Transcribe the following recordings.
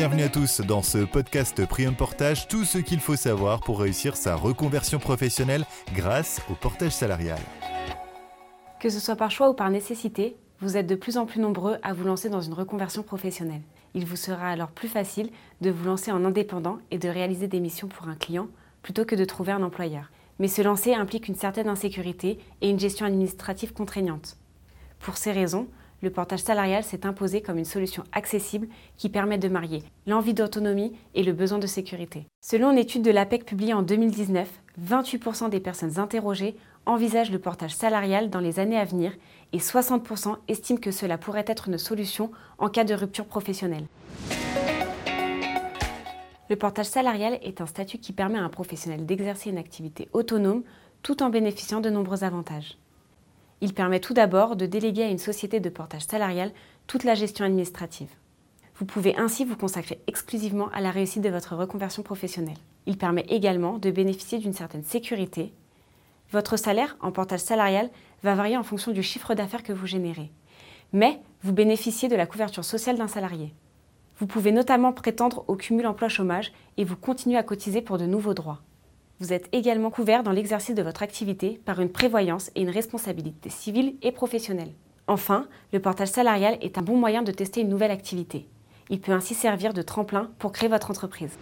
bienvenue à tous dans ce podcast Prium Portage, tout ce qu'il faut savoir pour réussir sa reconversion professionnelle grâce au portage salarial. Que ce soit par choix ou par nécessité, vous êtes de plus en plus nombreux à vous lancer dans une reconversion professionnelle. Il vous sera alors plus facile de vous lancer en indépendant et de réaliser des missions pour un client plutôt que de trouver un employeur. Mais se lancer implique une certaine insécurité et une gestion administrative contraignante. Pour ces raisons, le portage salarial s'est imposé comme une solution accessible qui permet de marier l'envie d'autonomie et le besoin de sécurité. Selon une étude de l'APEC publiée en 2019, 28% des personnes interrogées envisagent le portage salarial dans les années à venir et 60% estiment que cela pourrait être une solution en cas de rupture professionnelle. Le portage salarial est un statut qui permet à un professionnel d'exercer une activité autonome tout en bénéficiant de nombreux avantages. Il permet tout d'abord de déléguer à une société de portage salarial toute la gestion administrative. Vous pouvez ainsi vous consacrer exclusivement à la réussite de votre reconversion professionnelle. Il permet également de bénéficier d'une certaine sécurité. Votre salaire en portage salarial va varier en fonction du chiffre d'affaires que vous générez. Mais vous bénéficiez de la couverture sociale d'un salarié. Vous pouvez notamment prétendre au cumul emploi-chômage et vous continuez à cotiser pour de nouveaux droits. Vous êtes également couvert dans l'exercice de votre activité par une prévoyance et une responsabilité civile et professionnelle. Enfin, le portage salarial est un bon moyen de tester une nouvelle activité. Il peut ainsi servir de tremplin pour créer votre entreprise.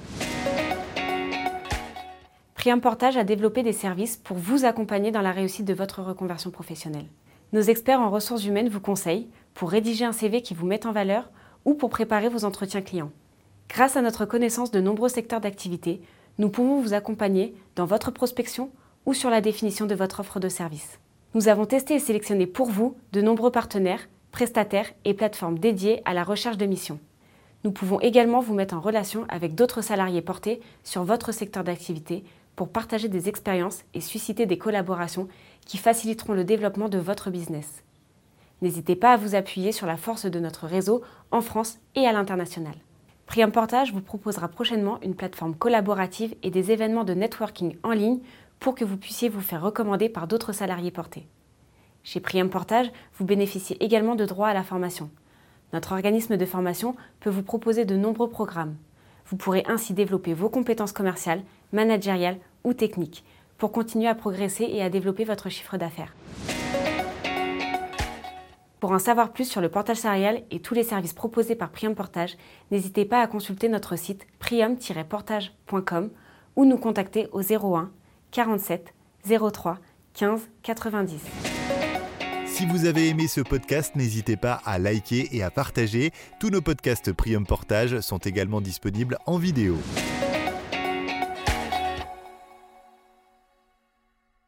Priam Portage a développé des services pour vous accompagner dans la réussite de votre reconversion professionnelle. Nos experts en ressources humaines vous conseillent pour rédiger un CV qui vous met en valeur ou pour préparer vos entretiens clients. Grâce à notre connaissance de nombreux secteurs d'activité, nous pouvons vous accompagner dans votre prospection ou sur la définition de votre offre de service. Nous avons testé et sélectionné pour vous de nombreux partenaires, prestataires et plateformes dédiées à la recherche de missions. Nous pouvons également vous mettre en relation avec d'autres salariés portés sur votre secteur d'activité pour partager des expériences et susciter des collaborations qui faciliteront le développement de votre business. N'hésitez pas à vous appuyer sur la force de notre réseau en France et à l'international. Prium Portage vous proposera prochainement une plateforme collaborative et des événements de networking en ligne pour que vous puissiez vous faire recommander par d'autres salariés portés. Chez Prium Portage, vous bénéficiez également de droits à la formation. Notre organisme de formation peut vous proposer de nombreux programmes. Vous pourrez ainsi développer vos compétences commerciales, managériales ou techniques pour continuer à progresser et à développer votre chiffre d'affaires. Pour en savoir plus sur le portage salarial et tous les services proposés par Prium Portage, n'hésitez pas à consulter notre site prium-portage.com ou nous contacter au 01 47 03 15 90. Si vous avez aimé ce podcast, n'hésitez pas à liker et à partager. Tous nos podcasts Prium Portage sont également disponibles en vidéo.